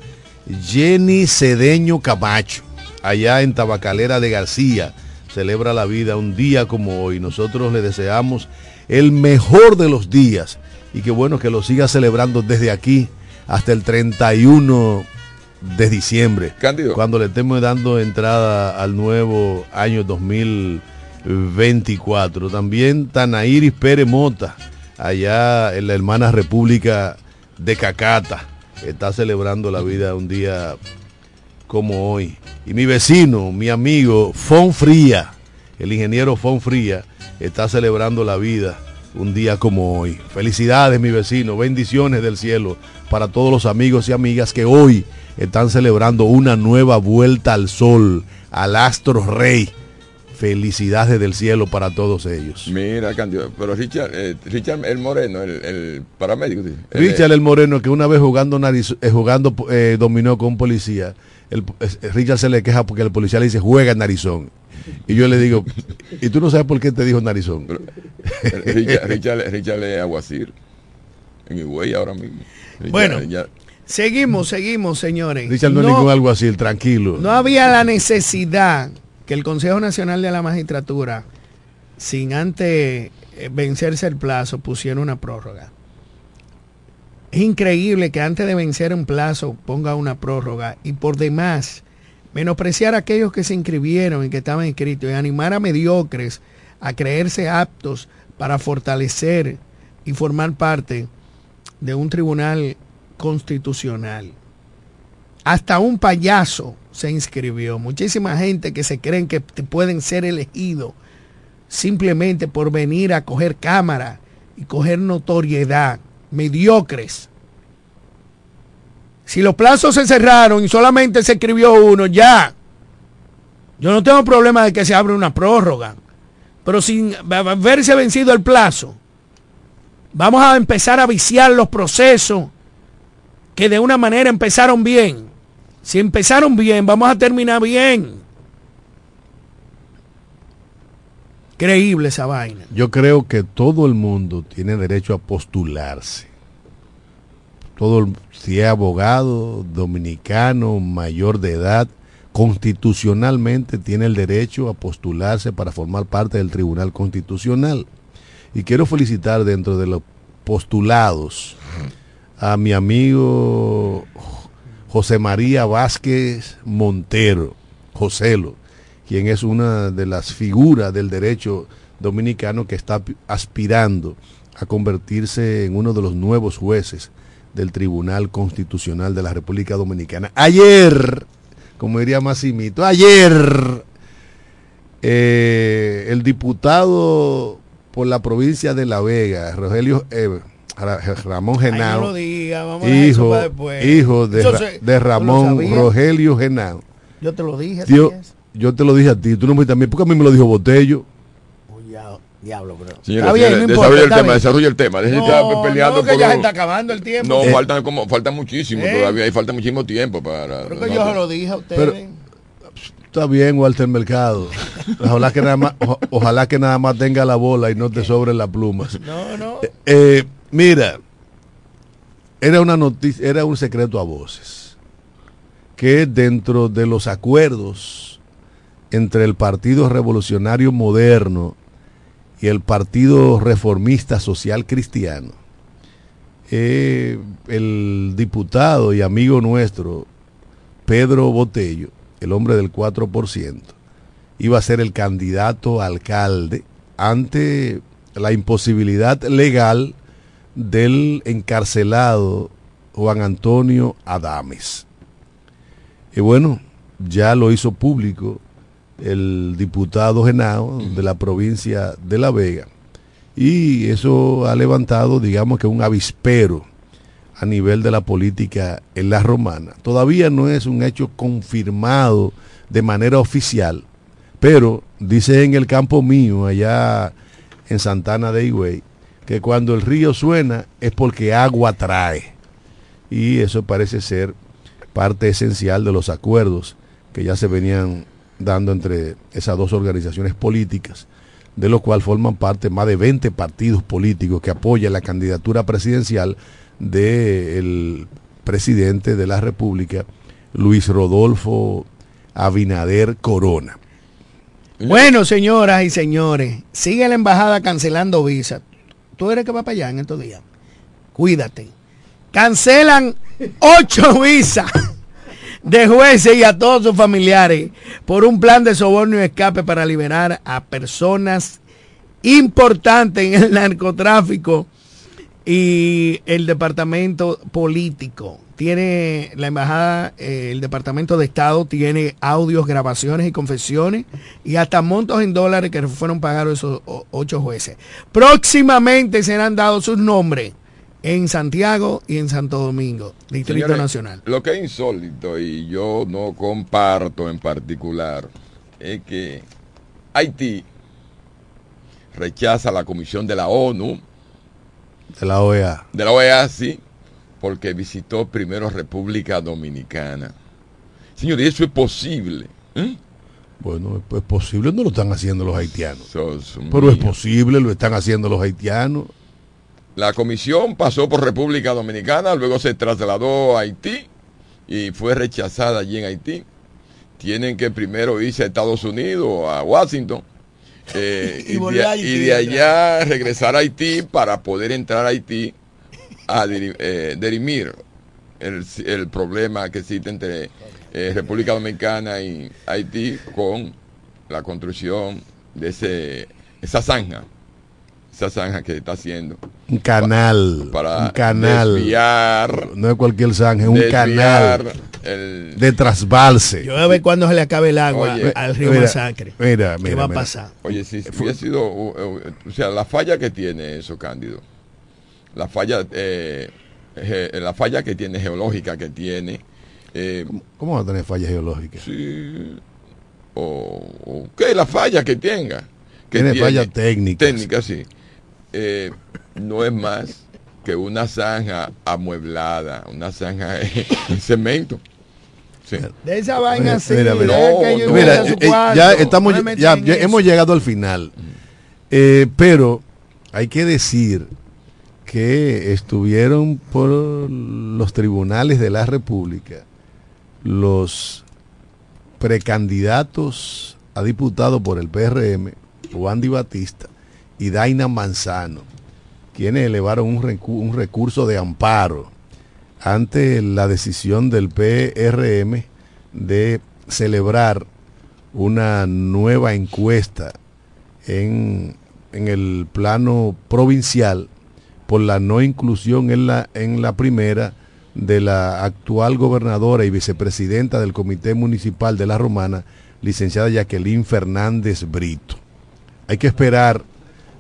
Jenny Cedeño Camacho, allá en Tabacalera de García, celebra la vida un día como hoy. Nosotros le deseamos el mejor de los días y qué bueno que lo siga celebrando desde aquí hasta el 31 de diciembre, Cándido. cuando le estemos dando entrada al nuevo año 2024. También Tanairis Pérez Mota, allá en la hermana República de Cacata, está celebrando la vida un día como hoy. Y mi vecino, mi amigo Fon Fría, el ingeniero Fon Fría, está celebrando la vida un día como hoy. Felicidades, mi vecino, bendiciones del cielo para todos los amigos y amigas que hoy están celebrando una nueva vuelta al sol, al astro rey. Felicidades del cielo para todos ellos. Mira, Candido, pero Richard, eh, Richard el Moreno, el, el paramédico. sí. El- Richard el Moreno, que una vez jugando nariz, eh, jugando eh, dominó con un policía, el, eh, Richard se le queja porque el policía le dice juega narizón. Y yo le digo, ¿y tú no sabes por qué te dijo narizón? el- Richard, Richard, Richard es aguacir. En Higüey ahora mismo. Richard, Bueno. ya- Seguimos, seguimos, señores. Richard no, es ningún algo así, tranquilo. no había la necesidad que el Consejo Nacional de la Magistratura, sin antes eh, vencerse el plazo, pusiera una prórroga. Es increíble que antes de vencer un plazo ponga una prórroga y por demás menospreciar a aquellos que se inscribieron y que estaban inscritos y animar a mediocres a creerse aptos para fortalecer y formar parte de un tribunal constitucional. Hasta un payaso se inscribió. Muchísima gente que se creen que pueden ser elegidos simplemente por venir a coger cámara y coger notoriedad. Mediocres. Si los plazos se cerraron y solamente se escribió uno, ya. Yo no tengo problema de que se abra una prórroga. Pero sin verse vencido el plazo, vamos a empezar a viciar los procesos que de una manera empezaron bien. Si empezaron bien, vamos a terminar bien. Creíble esa vaina. Yo creo que todo el mundo tiene derecho a postularse. Todo, si es abogado, dominicano, mayor de edad, constitucionalmente tiene el derecho a postularse para formar parte del Tribunal Constitucional. Y quiero felicitar dentro de los postulados a mi amigo José María Vázquez Montero, Joselo, quien es una de las figuras del derecho dominicano que está pi- aspirando a convertirse en uno de los nuevos jueces del Tribunal Constitucional de la República Dominicana. Ayer, como diría Massimito, ayer eh, el diputado por la provincia de La Vega, Rogelio Ra- Ramón no Genao, lo diga, vamos a dejar eso hijo, para después. hijo de, Eso Ra- se- de ¿tú lo Ramón? Rogelio Genao. Yo te lo dije. Tío, yo te lo dije a ti, tú no me mí, porque a mí me lo dijo Botello. Diablo, bro. Señores, Está bien, señores, no importa, desarrolla el tema, desarrolla el tema. Deje de No, estar peleando no, que por ya un- se está acabando el tiempo. No, Eh. faltan como falta muchísimo Eh. todavía, hay falta muchísimo tiempo para. Creo que no, yo no. se lo dije a ustedes. Pero- Está bien, Walter Mercado. Ojalá que nada más, oja- ojalá que nada más tenga la bola y no te sobren las plumas. no, no. Eh, mira, era una noticia, era un secreto a voces que dentro de los acuerdos entre el Partido Revolucionario Moderno y el Partido Reformista Social Cristiano, eh, el diputado y amigo nuestro, Pedro Botello, el hombre del 4%, iba a ser el candidato alcalde ante la imposibilidad legal del encarcelado Juan Antonio Adames. Y bueno, ya lo hizo público el diputado Genao de la provincia de La Vega. Y eso ha levantado, digamos que un avispero a nivel de la política en la romana. Todavía no es un hecho confirmado de manera oficial, pero dice en el campo mío, allá en Santana de Higüey, que cuando el río suena es porque agua trae. Y eso parece ser parte esencial de los acuerdos que ya se venían dando entre esas dos organizaciones políticas, de los cuales forman parte más de 20 partidos políticos que apoyan la candidatura presidencial del presidente de la República, Luis Rodolfo Abinader Corona. Bueno, señoras y señores, sigue la embajada cancelando visas. Tú eres que va para allá en estos días. Cuídate. Cancelan ocho (laughs) visas de jueces y a todos sus familiares por un plan de soborno y escape para liberar a personas importantes en el narcotráfico y el departamento político. Tiene la embajada, eh, el departamento de Estado tiene audios, grabaciones y confesiones y hasta montos en dólares que fueron pagados esos ocho jueces. Próximamente serán dados sus nombres en Santiago y en Santo Domingo, Distrito Señores, Nacional. Lo que es insólito y yo no comparto en particular es que Haití rechaza la comisión de la ONU, De la OEA. de la OEA, sí, porque visitó primero República Dominicana. Señor, y eso es posible. ¿eh? Bueno, es posible, no lo están haciendo los haitianos. Sos Pero es posible, lo están haciendo los haitianos. La comisión pasó por República Dominicana, luego se trasladó a Haití y fue rechazada allí en Haití. Tienen que primero irse a Estados Unidos, a Washington, (laughs) eh, Y de, a Haití y de allá regresar a Haití para poder entrar a Haití a diri- eh, dirimir el, el problema que existe entre eh, República Dominicana y Haití con la construcción de ese, esa zanja, esa zanja que está haciendo Un canal. para un canal. desviar, No es cualquier zanja, es un canal el, de trasbalse. Yo voy a ver cuándo se le acabe el agua Oye, al río mira, Masacre. mira, ¿Qué mira, va a mira. pasar? Oye, si hubiera sido, o sea, la falla que tiene eso, Cándido, la falla, eh, ge- la falla que tiene, geológica que tiene, eh, ¿Cómo va a tener fallas geológicas? sí, o, o ¿qué? La falla que tenga. Que Tiene fallas técnicas. Técnica, sí. Eh, no es más que una zanja amueblada, una zanja (laughs) en cemento. Sí. De esa vaina así. Mira, mira, que Mira, eh, eh, cuarto, ya estamos, no ya, hemos llegado al final. Eh, pero hay que decir que estuvieron por los tribunales de la República los precandidatos a diputado por el PRM, Wandy Batista y Daina Manzano, quienes elevaron un recurso de amparo ante la decisión del PRM de celebrar una nueva encuesta en, en el plano provincial por la no inclusión en la, en la primera de la actual gobernadora y vicepresidenta del Comité Municipal de La Romana, licenciada Jacqueline Fernández Brito. Hay que esperar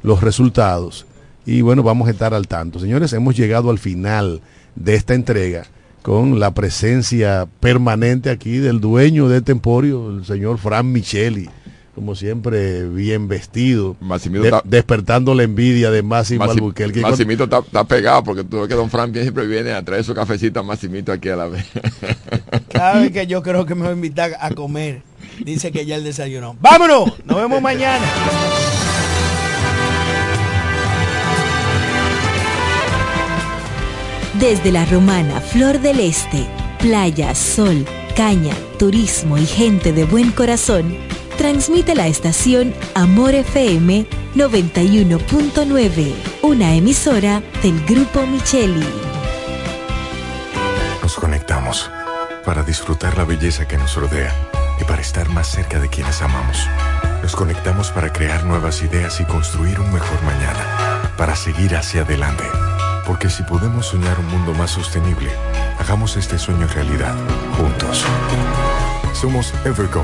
los resultados y bueno, vamos a estar al tanto. Señores, hemos llegado al final de esta entrega con la presencia permanente aquí del dueño de este emporio, el señor Fran Micheli, como siempre bien vestido, de- está- despertando la envidia de Máximo Massi- Albuquerque. Massimito está, está pegado porque tú ves que Don Fran siempre viene a traer su cafecito a Massimito aquí a la vez. (laughs) Cada vez que yo creo que me va a invitar a comer, dice que ya el desayunó. ¡Vámonos! Nos vemos mañana. Desde la romana Flor del Este, playa, sol, caña, turismo y gente de buen corazón, transmite la estación Amor FM 91.9, una emisora del Grupo Micheli. Nos conectamos para disfrutar la belleza que nos rodea y para estar más cerca de quienes amamos. Nos conectamos para crear nuevas ideas y construir un mejor mañana, para seguir hacia adelante. Porque si podemos soñar un mundo más sostenible, hagamos este sueño realidad, juntos. Somos Evergo,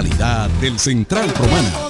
Calidad del Central Romana.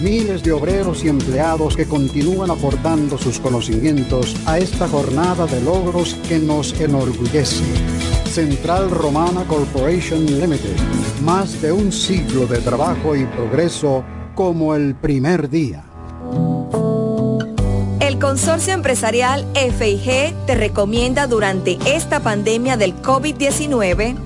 Miles de obreros y empleados que continúan aportando sus conocimientos a esta jornada de logros que nos enorgullece. Central Romana Corporation Limited. Más de un siglo de trabajo y progreso como el primer día. El Consorcio Empresarial FIG te recomienda durante esta pandemia del COVID-19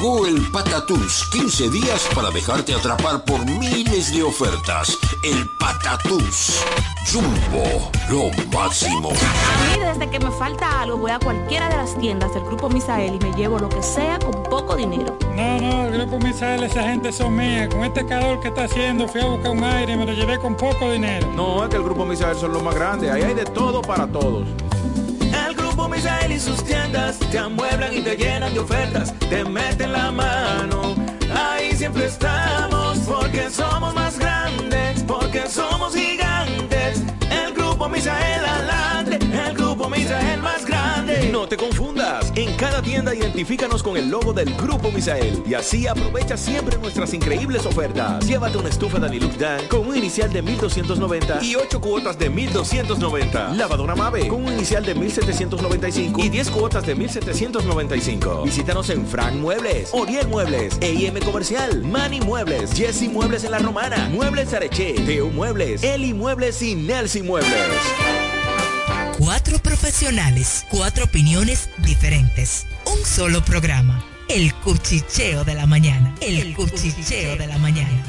Llegó el Patatús, 15 días para dejarte atrapar por miles de ofertas. El Patatús. Jumbo, lo máximo. A mí desde que me falta algo voy a cualquiera de las tiendas del Grupo Misael y me llevo lo que sea con poco dinero. No, no, el Grupo Misael, esa gente son mías. Con este calor que está haciendo fui a buscar un aire y me lo llevé con poco dinero. No, es que el Grupo Misael son los más grandes. Ahí hay de todo para todos. Misael y sus tiendas te amueblan y te llenan de ofertas, te meten la mano. Ahí siempre estamos porque somos más grandes, porque somos gigantes. El Grupo Misael adelante, el Grupo Misael más grande. Te confundas. En cada tienda identifícanos con el logo del Grupo Misael y así aprovecha siempre nuestras increíbles ofertas. Llévate una estufa Danilux Dan con un inicial de 1290 y 8 cuotas de 1290. Lavadora Mave con un inicial de 1795 y 10 cuotas de 1795. Visítanos en Frank Muebles, Oriel Muebles, EIM Comercial, Mani Muebles, Jesse Muebles en La Romana, Muebles Areche, Teo Muebles, Eli Muebles y Nelson Muebles. Cuatro profesionales, cuatro opiniones diferentes. Un solo programa. El cuchicheo de la mañana. El, cuchicheo, de la mañana.